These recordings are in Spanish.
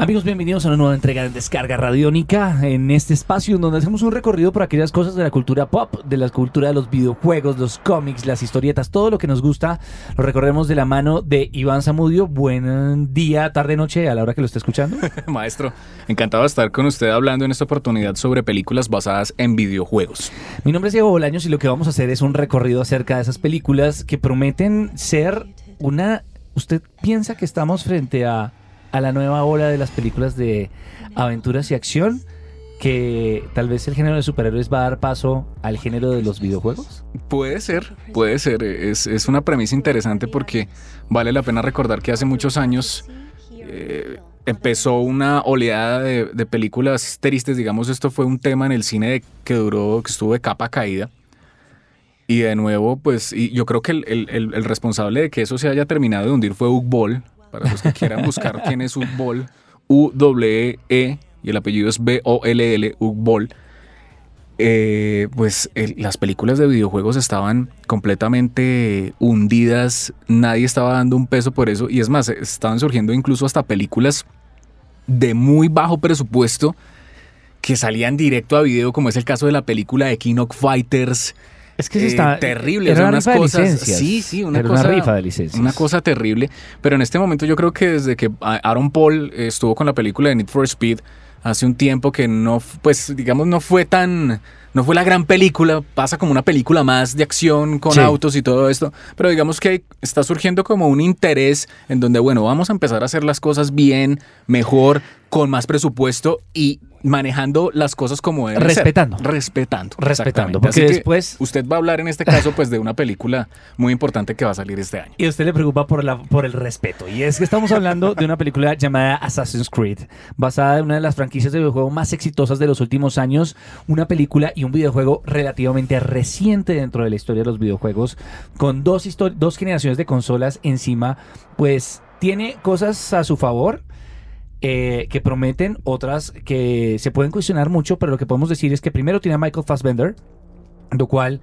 Amigos, bienvenidos a una nueva entrega de Descarga Radiónica en este espacio en donde hacemos un recorrido por aquellas cosas de la cultura pop, de la cultura de los videojuegos, los cómics, las historietas, todo lo que nos gusta. Lo recorremos de la mano de Iván Zamudio. Buen día, tarde, noche, a la hora que lo esté escuchando. Maestro, encantado de estar con usted hablando en esta oportunidad sobre películas basadas en videojuegos. Mi nombre es Diego Bolaños y lo que vamos a hacer es un recorrido acerca de esas películas que prometen ser una... ¿Usted piensa que estamos frente a a la nueva ola de las películas de aventuras y acción que tal vez el género de superhéroes va a dar paso al género de los videojuegos? Puede ser, puede ser. Es, es una premisa interesante porque vale la pena recordar que hace muchos años eh, empezó una oleada de, películas tristes. Digamos, esto fue un tema en el cine que duró, que estuvo de capa caída. Y de nuevo, pues y yo creo que el, el, el, responsable de que eso se haya terminado de hundir fue Uwe Boll, para los que quieran buscar quién es Ugbol, U-W-E y el apellido es B-O-L-L, Ugbol. Eh, pues las películas de videojuegos estaban completamente hundidas, nadie estaba dando un peso por eso y es más, estaban surgiendo incluso hasta películas de muy bajo presupuesto que salían directo a video, como es el caso de la película de King Fighters, es que está terrible, era unas cosas. Sí, sí, una era cosa, una rifa de licencias. Una cosa terrible. Pero en este momento yo creo que desde que Aaron Paul estuvo con la película de Need for Speed hace un tiempo que no, pues digamos, no fue tan no fue la gran película, pasa como una película más de acción con autos y todo esto, pero digamos que está surgiendo como un interés en donde, bueno, vamos a empezar a hacer las cosas bien, mejor, con más presupuesto y manejando las cosas como deben respetando. Respetando respetando porque después usted va a hablar en este caso pues de una película muy importante que va a salir este año. Y a usted le preocupa por la por el respeto. Y es que estamos hablando de una película llamada Assassin's Creed basada en una de las franquicias de videojuego más exitosas de los últimos años. Una película y un videojuego relativamente reciente dentro de la historia de los videojuegos con dos dos generaciones de consolas encima pues tiene cosas a su favor eh, que prometen, otras que se pueden cuestionar mucho, pero lo que podemos decir es que primero tiene a Michael Fassbender, lo cual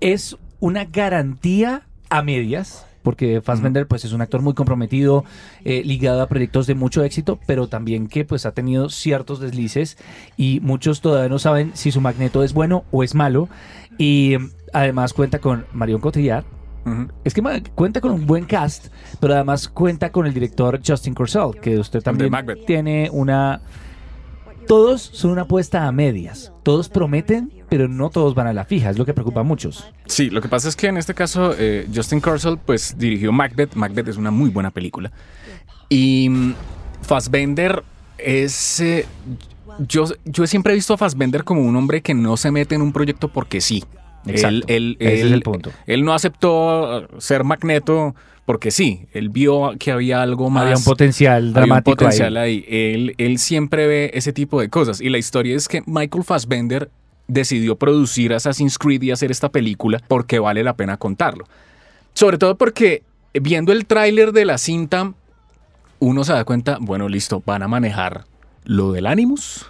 es una garantía a medias, porque Fassbender pues es un actor muy comprometido, eh, ligado a proyectos de mucho éxito, pero también que pues ha tenido ciertos deslices y muchos todavía no saben si su magneto es bueno o es malo. Y además cuenta con Marion Cotillard, es que cuenta con un buen cast, pero además cuenta con el director Justin Corsell, que usted también tiene una... Todos son una apuesta a medias. Todos prometen, pero no todos van a la fija. Es lo que preocupa a muchos. Sí, lo que pasa es que en este caso eh, Justin Corsell pues dirigió Macbeth. Macbeth es una muy buena película. Y mm, Fassbender es... Eh, yo, yo siempre he visto a Fassbender como un hombre que no se mete en un proyecto porque sí. Exacto. Él, Ese es el punto. Él no aceptó uh, ser Magneto porque sí, él vio que había algo más. Había un potencial dramático. un potencial ahí. Él, él siempre ve ese tipo de cosas. Y la historia es que Michael Fassbender decidió producir Assassin's Creed y hacer esta película porque vale la pena contarlo. Sobre todo porque viendo el tráiler de la cinta, uno se da cuenta, bueno, listo, van a manejar lo del Animus,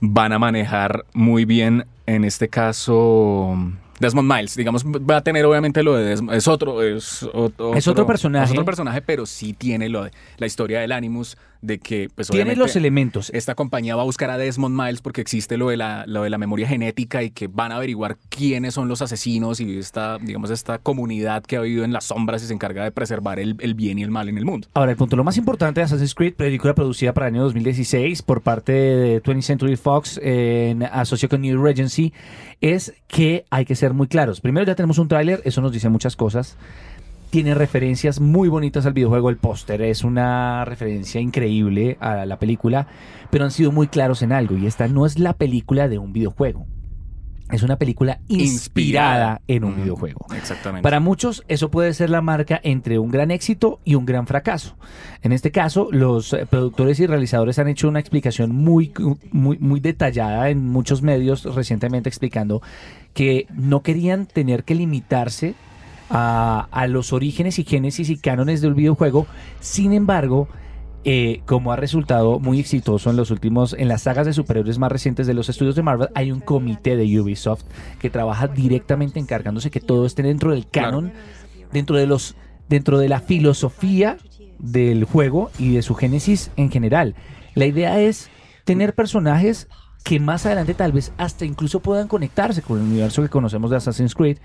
van a manejar muy bien en este caso Desmond Miles, digamos, va a tener obviamente lo de Desmond, es otro, es otro, es otro personaje. Es otro personaje, pero sí tiene lo de la historia del Animus, de que pues tiene los elementos. Esta compañía va a buscar a Desmond Miles porque existe lo de la, lo de la memoria genética y que van a averiguar quiénes son los asesinos y esta, digamos, esta comunidad que ha vivido en las sombras y se encarga de preservar el, el bien y el mal en el mundo. Ahora, el punto lo más importante de Assassin's Creed, película producida para el año 2016 por parte de 20th Century Fox en asociación con New Regency, es que hay que ser muy claros. Primero ya tenemos un tráiler, eso nos dice muchas cosas tiene referencias muy bonitas al videojuego. El póster es una referencia increíble a la película, pero han sido muy claros en algo y esta no es la película de un videojuego. Es una película inspirada, en un videojuego. Exactamente. Para muchos eso puede ser la marca entre un gran éxito y un gran fracaso. En este caso, los eh, productores y realizadores han hecho una explicación muy, muy, muy detallada en muchos medios recientemente explicando que no querían tener que limitarse a, los orígenes y génesis y cánones del videojuego. Sin embargo, eh, como ha resultado muy exitoso en los últimos, en las sagas de superhéroes más recientes de los estudios de Marvel, hay un comité de Ubisoft que trabaja directamente encargándose que todo esté dentro del canon, dentro de los, dentro de la filosofía del juego y de su génesis en general. La idea es tener personajes que más adelante tal vez hasta incluso puedan conectarse con el universo que conocemos de Assassin's Creed,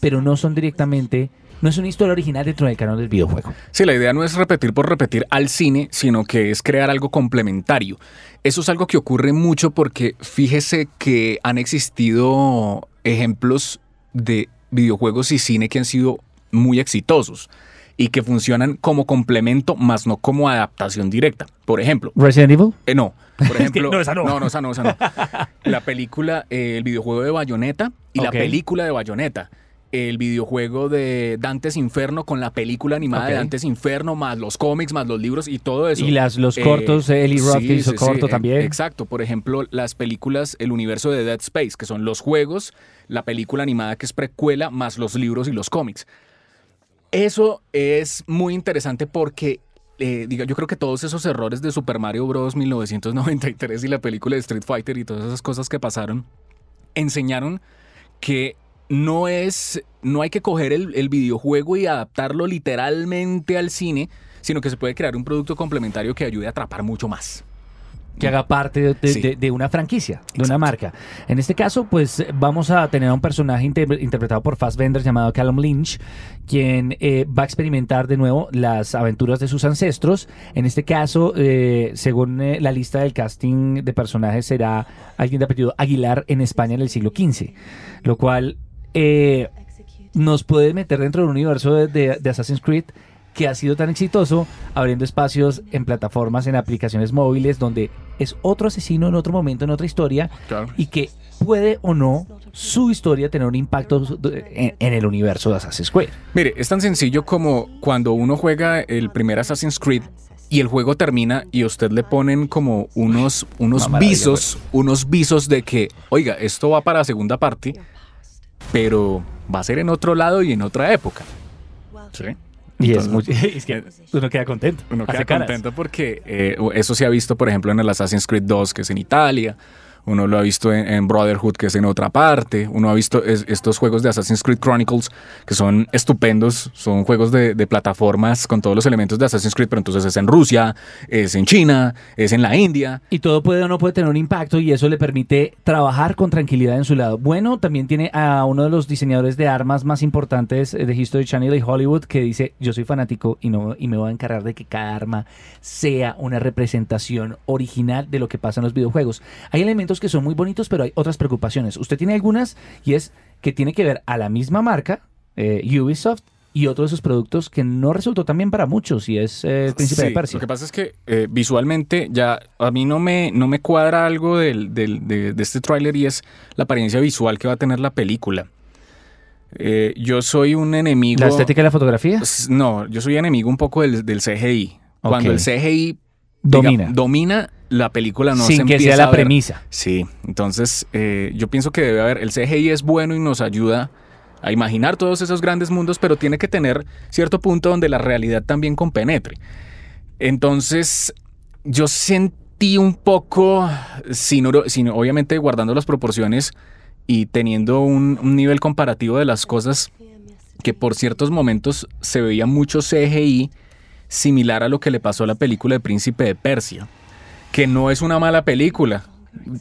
pero no son directamente no es una historia original dentro del canon del videojuego. Sí, la idea no es repetir por repetir al cine, sino que es crear algo complementario. Eso es algo que ocurre mucho porque fíjese que han existido ejemplos de videojuegos y cine que han sido muy exitosos y que funcionan como complemento, más no como adaptación directa. Por ejemplo. Resident Evil. Eh, no. Por ejemplo. no, esa no. No, no, esa no, esa no. La película, eh, el videojuego de Bayonetta y la película de Bayonetta. El videojuego de Dantes Inferno con la película animada de. Dantes Inferno, más los cómics, más los libros y todo eso. Y las, los Eh, cortos, Eli Roth sí, hizo sí, sí, corto eh, también. Exacto, por ejemplo, las películas, el universo de Dead Space, que son los juegos, la película animada que es precuela, más los libros y los cómics. Eso es muy interesante porque eh, diga, yo creo que todos esos errores de Super Mario Bros. 1993 y la película de Street Fighter y todas esas cosas que pasaron, enseñaron que no es, no hay que coger el, el videojuego y adaptarlo literalmente al cine, sino que se puede crear un producto complementario que ayude a atrapar mucho más. que haga parte de, de- Sí. de- de una franquicia, de una marca. En este caso, pues vamos a tener a un personaje inter- interpretado por Fassbender llamado Callum Lynch, quien eh, va a experimentar de nuevo las aventuras de sus ancestros. En este caso, eh, según eh, la lista del casting de personajes, será alguien de apellido Aguilar en España en el siglo XV, lo cual eh, nos puede meter dentro del universo de, de- de Assassin's Creed que ha sido tan exitoso abriendo espacios en plataformas, en aplicaciones móviles, donde es otro asesino en otro momento, en otra historia, Claro. y que puede o no su historia tener un impacto en, en el universo de Assassin's Creed. Mire, es tan sencillo como cuando uno juega el primer Assassin's Creed y el juego termina y a usted le ponen como unos, unos visos, unos visos de que, oiga, esto va para segunda parte, pero va a ser en otro lado y en otra época. ¿Sí? Y es, Entonces, muy, es que uno queda contento. Uno queda caras. contento porque eh, eso se ha visto, por ejemplo, en el Assassin's Creed 2, que es en Italia. Uno lo ha visto en, Brotherhood, que es en otra parte. Uno ha visto es- estos juegos de Assassin's Creed Chronicles, que son estupendos. Son juegos de, de plataformas con todos los elementos de Assassin's Creed, pero entonces es en Rusia, es en China, es en la India. Y todo puede o no puede tener un impacto y eso le permite trabajar con tranquilidad en su lado. Bueno, también tiene a uno de los diseñadores de armas más importantes de History Channel y Hollywood que dice, yo soy fanático y, no, y me voy a encargar de que cada arma sea una representación original de lo que pasa en los videojuegos. Hay elementos que son muy bonitos, pero hay otras preocupaciones. Usted tiene algunas y es que tiene que ver a la misma marca, eh, Ubisoft, y otro de sus productos que no resultó tan bien para muchos y es eh, el Príncipe de Sí, Persia. Lo que pasa es que eh, visualmente ya a mí no me, no me cuadra algo del, del- de, de este tráiler y es la apariencia visual que va a tener la película. Eh, yo soy un enemigo... ¿La estética de la fotografía? No, yo soy enemigo un poco del, del CGI. Cuando el CGI Domina. diga- domina, la película no se sin que empieza sea a la ver. premisa. Sí, entonces eh, yo pienso que debe haber, el CGI es bueno y nos ayuda a imaginar todos esos grandes mundos, pero tiene que tener cierto punto donde la realidad también compenetre. Entonces, yo sentí un poco, sin, sin- obviamente guardando las proporciones y teniendo un, un nivel comparativo de las cosas, que por ciertos momentos se veía mucho CGI similar a lo que le pasó a la película de Príncipe de Persia, que no es una mala película,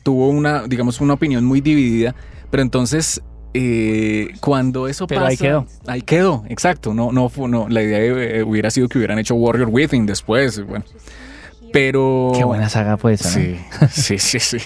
tuvo una, digamos, una opinión muy dividida, pero entonces eh, cuando eso Pero pasa, ahí quedó. ahí quedó, exacto, no, no, fue- no, la idea eh, hubiera sido que hubieran hecho Warrior Within después, bueno, pero Qué buena saga fue esa, ¿no? Sí, sí, sí, sí.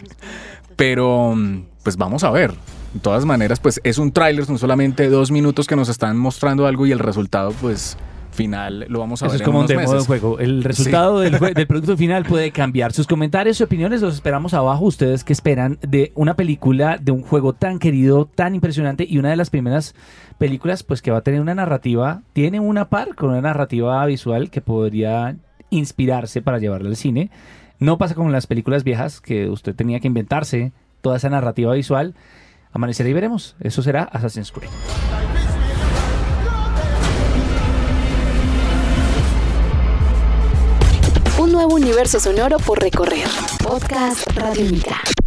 Pero, pues vamos a ver. De todas maneras, pues es un tráiler, son solamente dos minutos que nos están mostrando algo y el resultado, pues, final lo vamos a Eso ver es en como un demo de meses. juego. El resultado del, jue- del producto final puede cambiar. Sus comentarios y opiniones los esperamos abajo. Ustedes que esperan de una película, de un juego tan querido, tan impresionante y una de las primeras películas, pues que va a tener una narrativa, tiene una par con una narrativa visual que podría inspirarse para llevarla al cine. No pasa como en las películas viejas que usted tenía que inventarse toda esa narrativa visual. Amanecerá y veremos. Eso será Assassin's Creed. Universo sonoro por recorrer. Podcast Radiónica.